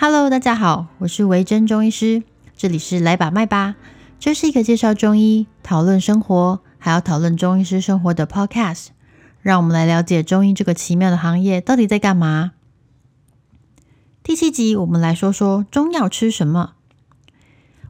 Hello，大家好，我是维珍中医师，这里是来把脉吧，这是一个介绍中医、讨论生活，还要讨论中医师生活的 Podcast。让我们来了解中医这个奇妙的行业到底在干嘛。第七集，我们来说说中药吃什么。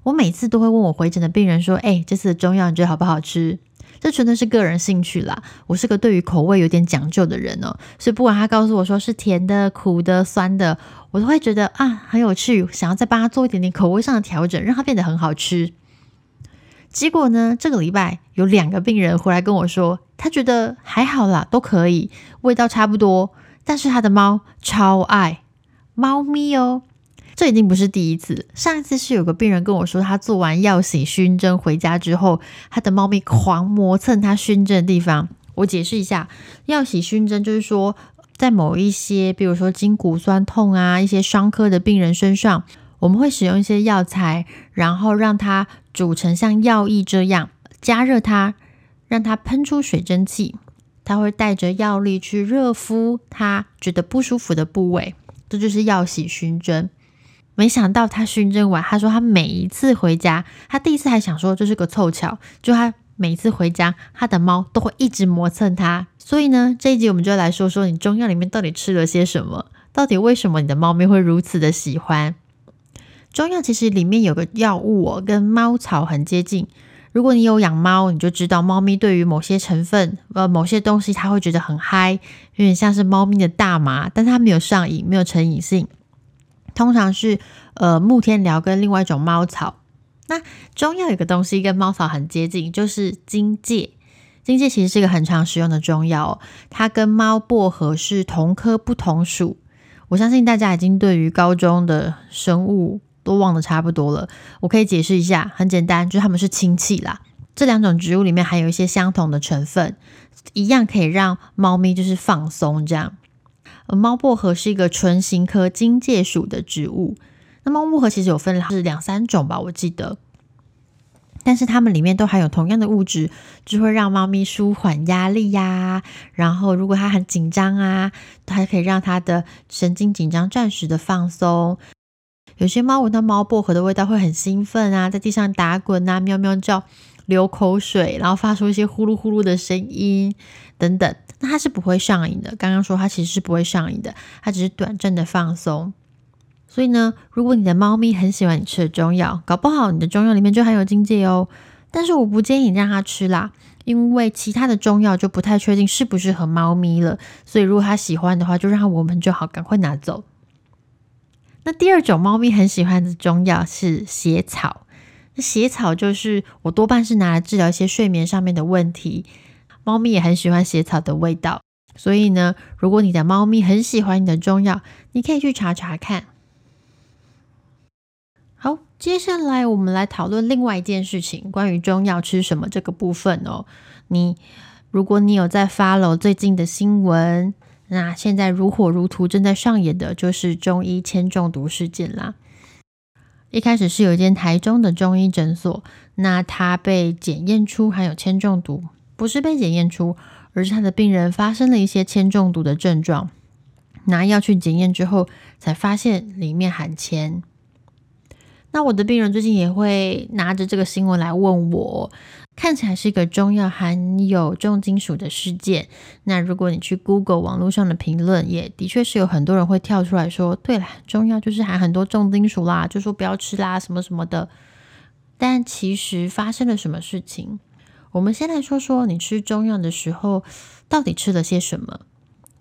我每次都会问我回诊的病人说：“哎，这次的中药你觉得好不好吃？”这纯粹是个人兴趣啦。我是个对于口味有点讲究的人哦，所以不管他告诉我说是甜的、苦的、酸的，我都会觉得啊很有趣，想要再帮他做一点点口味上的调整，让它变得很好吃。结果呢，这个礼拜有两个病人回来跟我说，他觉得还好啦，都可以，味道差不多，但是他的猫超爱猫咪哦。这已经不是第一次。上一次是有个病人跟我说，他做完药洗熏蒸回家之后，他的猫咪狂磨蹭他熏蒸的地方。我解释一下，药洗熏蒸就是说，在某一些，比如说筋骨酸痛啊，一些伤科的病人身上，我们会使用一些药材，然后让它煮成像药液这样，加热它，让它喷出水蒸气，它会带着药力去热敷它觉得不舒服的部位，这就是药洗熏蒸。没想到他熏蒸完，他说他每一次回家，他第一次还想说这是个凑巧，就他每一次回家，他的猫都会一直磨蹭他。所以呢，这一集我们就来说说你中药里面到底吃了些什么，到底为什么你的猫咪会如此的喜欢中药？其实里面有个药物哦，跟猫草很接近。如果你有养猫，你就知道猫咪对于某些成分呃某些东西，它会觉得很嗨，有点像是猫咪的大麻，但它没有上瘾，没有成瘾性。通常是呃木天蓼跟另外一种猫草。那中药有个东西跟猫草很接近，就是荆芥。荆芥其实是一个很常使用的中药，它跟猫薄荷是同科不同属。我相信大家已经对于高中的生物都忘得差不多了。我可以解释一下，很简单，就是它们是亲戚啦。这两种植物里面含有一些相同的成分，一样可以让猫咪就是放松这样。猫薄荷是一个唇形科荆芥属的植物。那猫薄荷其实有分是两三种吧，我记得。但是它们里面都含有同样的物质，就会让猫咪舒缓压力呀。然后如果它很紧张啊，它可以让它的神经紧张暂时的放松。有些猫闻到猫薄荷的味道会很兴奋啊，在地上打滚啊，喵喵叫，流口水，然后发出一些呼噜呼噜的声音等等。那它是不会上瘾的。刚刚说它其实是不会上瘾的，它只是短暂的放松。所以呢，如果你的猫咪很喜欢你吃的中药，搞不好你的中药里面就含有荆芥哦。但是我不建议你让它吃啦，因为其他的中药就不太确定适不适合猫咪了。所以如果它喜欢的话，就让我们就好，赶快拿走。那第二种猫咪很喜欢的中药是血草。那血草就是我多半是拿来治疗一些睡眠上面的问题。猫咪也很喜欢血草的味道，所以呢，如果你的猫咪很喜欢你的中药，你可以去查查看。好，接下来我们来讨论另外一件事情，关于中药吃什么这个部分哦。你如果你有在 follow 最近的新闻，那现在如火如荼正在上演的就是中医铅中毒事件啦。一开始是有一间台中的中医诊所，那他被检验出含有铅中毒。不是被检验出，而是他的病人发生了一些铅中毒的症状，拿药去检验之后，才发现里面含铅。那我的病人最近也会拿着这个新闻来问我，看起来是一个中药含有重金属的事件。那如果你去 Google 网络上的评论，也的确是有很多人会跳出来说，对了，中药就是含很多重金属啦，就说不要吃啦，什么什么的。但其实发生了什么事情？我们先来说说你吃中药的时候到底吃了些什么。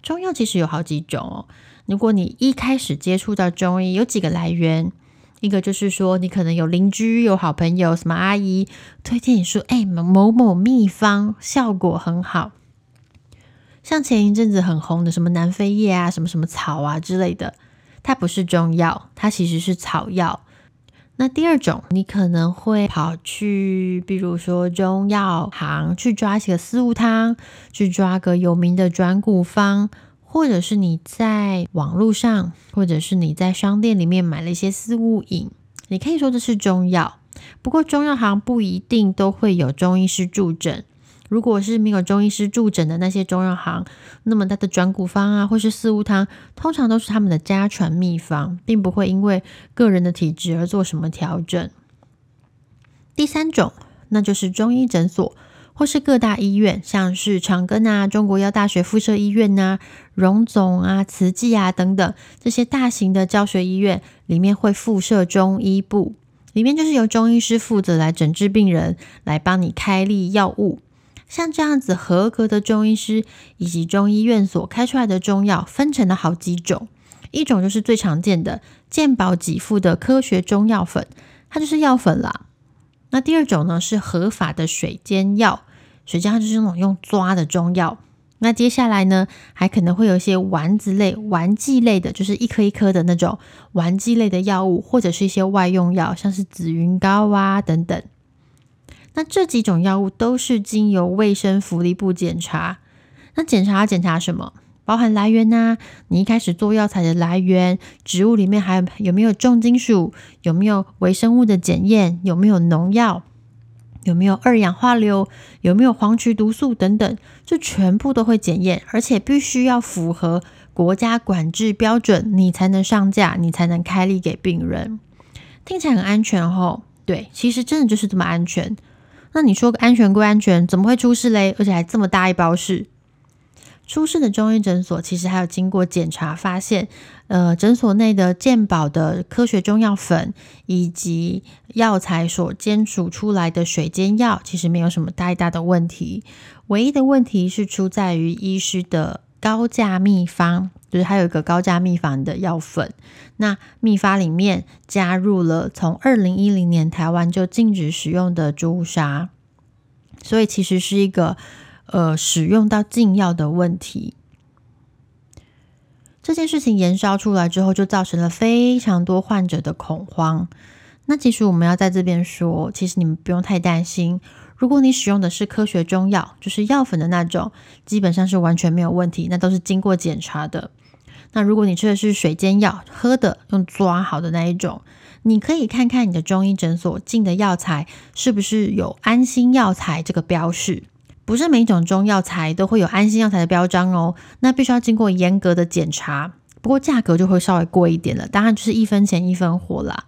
中药其实有好几种哦。如果你一开始接触到中医，有几个来源，一个就是说你可能有邻居、有好朋友、什么阿姨推荐你说，哎，某某秘方效果很好。像前一阵子很红的什么南非叶啊、什么什么草啊之类的，它不是中药，它其实是草药。那第二种，你可能会跑去，比如说中药行去抓起个四物汤，去抓个有名的转骨方，或者是你在网络上，或者是你在商店里面买了一些四物饮，你可以说这是中药。不过中药行不一定都会有中医师助诊，如果是没有中医师助诊的那些中药行，那么它的转骨方啊，或是四物汤，通常都是他们的家传秘方，并不会因为个人的体质而做什么调整。第三种，那就是中医诊所或是各大医院，像是长庚啊、中国药大学附设医院呐、荣总啊、慈济啊等等这些大型的教学医院，里面会附设中医部，里面就是由中医师负责来诊治病人，来帮你开立药物。像这样子合格的中医师以及中医院所开出来的中药，分成了好几种。一种就是最常见的健保给付的科学中药粉，它就是药粉啦。那第二种呢是合法的水煎药，水煎药就是那种用抓的中药。那接下来呢，还可能会有一些丸子类、丸剂类的，就是一颗一颗的那种丸剂类的药物，或者是一些外用药，像是紫云膏啊等等。那这几种药物都是经由卫生福利部检查。那检查检查什么？包含来源呐，你一开始做药材的来源，植物里面还有没有重金属，有没有微生物的检验，有没有农药，有没有二氧化硫，有没有黄曲毒素等等，这全部都会检验，而且必须要符合国家管制标准，你才能上架，你才能开立给病人。听起来很安全哦，对，其实真的就是这么安全。那你说安全归安全，怎么会出事嘞？而且还这么大一包事。出事的中医诊所其实还有经过检查，发现，呃，诊所内的健保的科学中药粉以及药材所煎煮出来的水煎药，其实没有什么太大的问题。唯一的问题是出在于医师的高价秘方，就是还有一个高价秘方的药粉。那秘方里面加入了从二零一零年台湾就禁止使用的朱砂，所以其实是一个呃使用到禁药的问题。这件事情延烧出来之后，就造成了非常多患者的恐慌。那其实我们要在这边说，其实你们不用太担心。如果你使用的是科学中药，就是药粉的那种，基本上是完全没有问题，那都是经过检查的。那如果你吃的是水煎药，喝的用抓好的那一种，你可以看看你的中医诊所进的药材是不是有安心药材这个标示。不是每一种中药材都会有安心药材的标章哦，那必须要经过严格的检查。不过价格就会稍微贵一点了，当然就是一分钱一分货啦。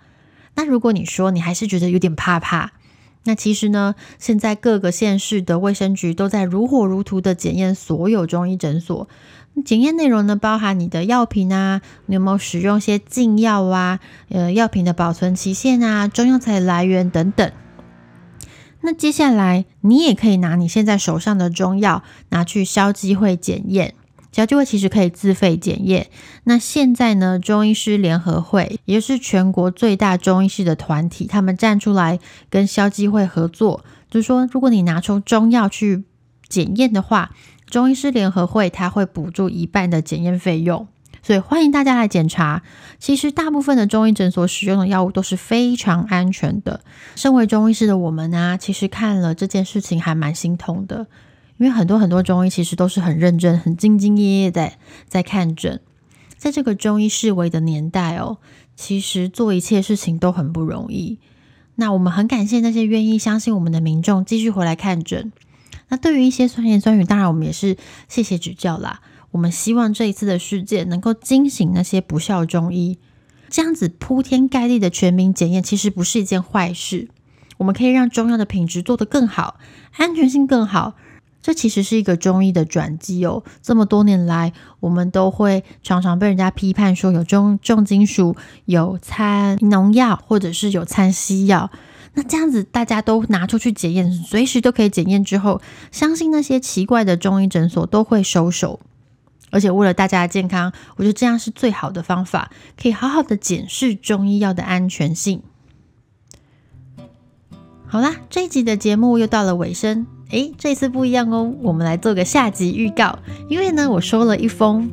那如果你说你还是觉得有点怕怕，那其实呢，现在各个县市的卫生局都在如火如荼的检验所有中医诊所。检验内容呢，包含你的药品啊，你有没有使用些禁药啊？呃，药品的保存期限啊，中药材的来源等等。那接下来，你也可以拿你现在手上的中药拿去消基会检验。消基会其实可以自费检验。那现在呢，中医师联合会也就是全国最大中医师的团体，他们站出来跟消基会合作，就是说，如果你拿出中药去检验的话。中医师联合会，他会补助一半的检验费用，所以欢迎大家来检查。其实大部分的中医诊所使用的药物都是非常安全的。身为中医师的我们呢，其实看了这件事情还蛮心痛的，因为很多很多中医其实都是很认真、很兢兢业业在在看诊。在这个中医式微的年代哦，其实做一切事情都很不容易。那我们很感谢那些愿意相信我们的民众，继续回来看诊。那对于一些酸言酸语，当然我们也是谢谢指教啦。我们希望这一次的事件能够惊醒那些不孝中医，这样子铺天盖地的全民检验，其实不是一件坏事。我们可以让中药的品质做得更好，安全性更好。这其实是一个中医的转机哦。这么多年来，我们都会常常被人家批判说有重重金属、有掺农药，或者是有掺西药。那这样子，大家都拿出去检验，随时都可以检验。之后，相信那些奇怪的中医诊所都会收手。而且，为了大家的健康，我觉得这样是最好的方法，可以好好的检视中医药的安全性。好啦，这一集的节目又到了尾声。诶，这次不一样哦，我们来做个下集预告。因为呢，我收了一封。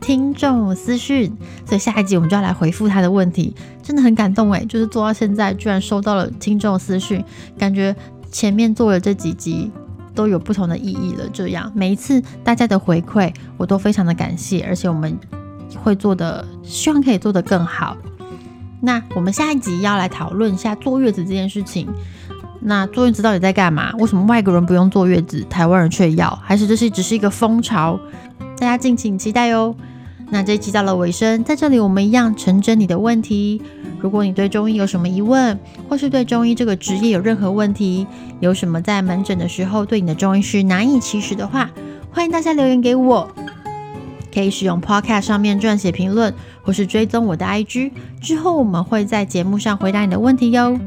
听众私讯，所以下一集我们就要来回复他的问题，真的很感动诶，就是做到现在，居然收到了听众私讯，感觉前面做的这几集都有不同的意义了。这样每一次大家的回馈，我都非常的感谢，而且我们会做的，希望可以做得更好。那我们下一集要来讨论一下坐月子这件事情。那坐月子到底在干嘛？为什么外国人不用坐月子，台湾人却要？还是这是只是一个风潮？大家敬请期待哦。那这一期到了尾声，在这里我们一样成真你的问题。如果你对中医有什么疑问，或是对中医这个职业有任何问题，有什么在门诊的时候对你的中医师难以启齿的话，欢迎大家留言给我。可以使用 Podcast 上面撰写评论，或是追踪我的 IG，之后我们会在节目上回答你的问题哟。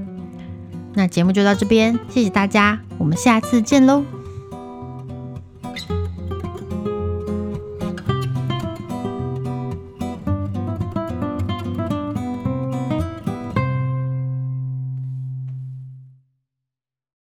那节目就到这边，谢谢大家，我们下次见喽。